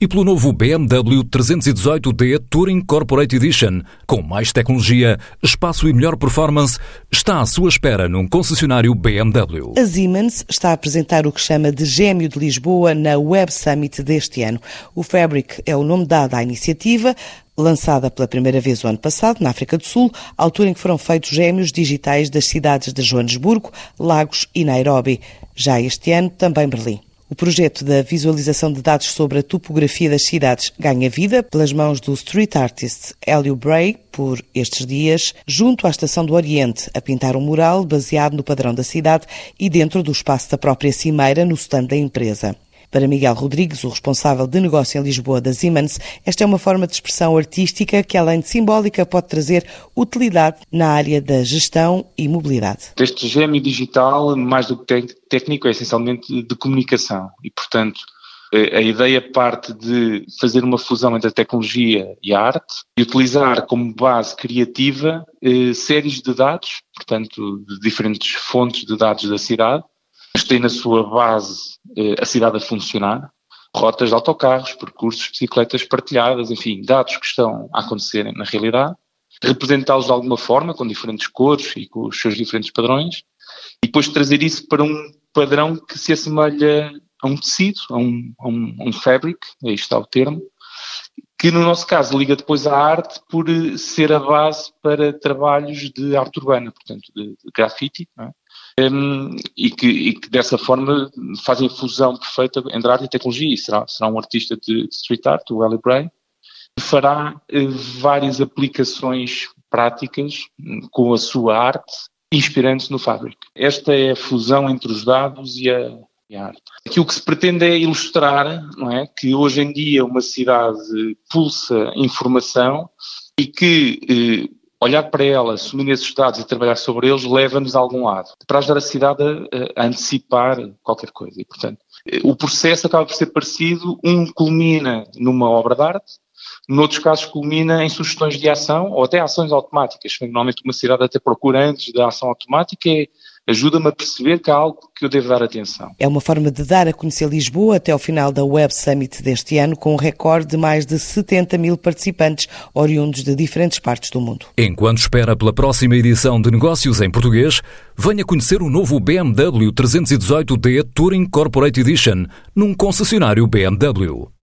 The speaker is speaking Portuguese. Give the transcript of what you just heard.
e pelo novo BMW 318D Touring Corporate Edition, com mais tecnologia, espaço e melhor performance, está à sua espera num concessionário BMW. A Siemens está a apresentar o que chama de Gêmeo de Lisboa na Web Summit deste ano. O Fabric é o nome dado à iniciativa, lançada pela primeira vez o ano passado, na África do Sul, altura em que foram feitos gêmeos digitais das cidades de Joanesburgo, Lagos e Nairobi. Já este ano, também Berlim. O projeto da visualização de dados sobre a topografia das cidades ganha vida pelas mãos do street artist Hélio Bray, por estes dias, junto à Estação do Oriente, a pintar um mural baseado no padrão da cidade e dentro do espaço da própria cimeira no stand da empresa. Para Miguel Rodrigues, o responsável de negócio em Lisboa da Siemens, esta é uma forma de expressão artística que, além de simbólica, pode trazer utilidade na área da gestão e mobilidade. Este gêmeo digital, mais do que técnico, é essencialmente de comunicação e, portanto, a ideia parte de fazer uma fusão entre a tecnologia e a arte e utilizar como base criativa eh, séries de dados, portanto, de diferentes fontes de dados da cidade, mas tem na sua base eh, a cidade a funcionar, rotas de autocarros, percursos de bicicletas partilhadas, enfim, dados que estão a acontecer na realidade, representá-los de alguma forma, com diferentes cores e com os seus diferentes padrões, e depois trazer isso para um padrão que se assemelha a um tecido, a um, a um, a um fabric, aí está o termo, que no nosso caso liga depois à arte por ser a base para trabalhos de arte urbana, portanto, de, grafite, é? um, e, que, e, que, dessa forma fazem fusão perfeita entre arte e tecnologia. E será, será um artista de, de street art, o Ellie Bray, que fará uh, várias aplicações práticas um, com a sua arte, inspirando-se no Fabric. Esta é a fusão entre os dados e a, e a arte. Aqui o que se pretende é ilustrar não é, que hoje em dia uma cidade pulsa informação e que eh, olhar para ela, assumir esses dados e trabalhar sobre eles, leva-nos a algum lado, para ajudar a cidade a, a, antecipar qualquer coisa. E, portanto, o processo acaba por ser parecido, um culmina numa obra de arte, noutros casos culmina em sugestões de ação ou até ações automáticas. Normalmente uma cidade até procura antes da ação automática é ajuda-me a perceber que há algo que eu devo dar atenção. É uma forma de dar a conhecer Lisboa até ao final da Web Summit deste ano, com um recorde de mais de 70 mil participantes, oriundos de diferentes partes do mundo. Enquanto espera pela próxima edição de Negócios em Português, venha conhecer o novo BMW 318D Touring Corporate Edition, num concessionário BMW.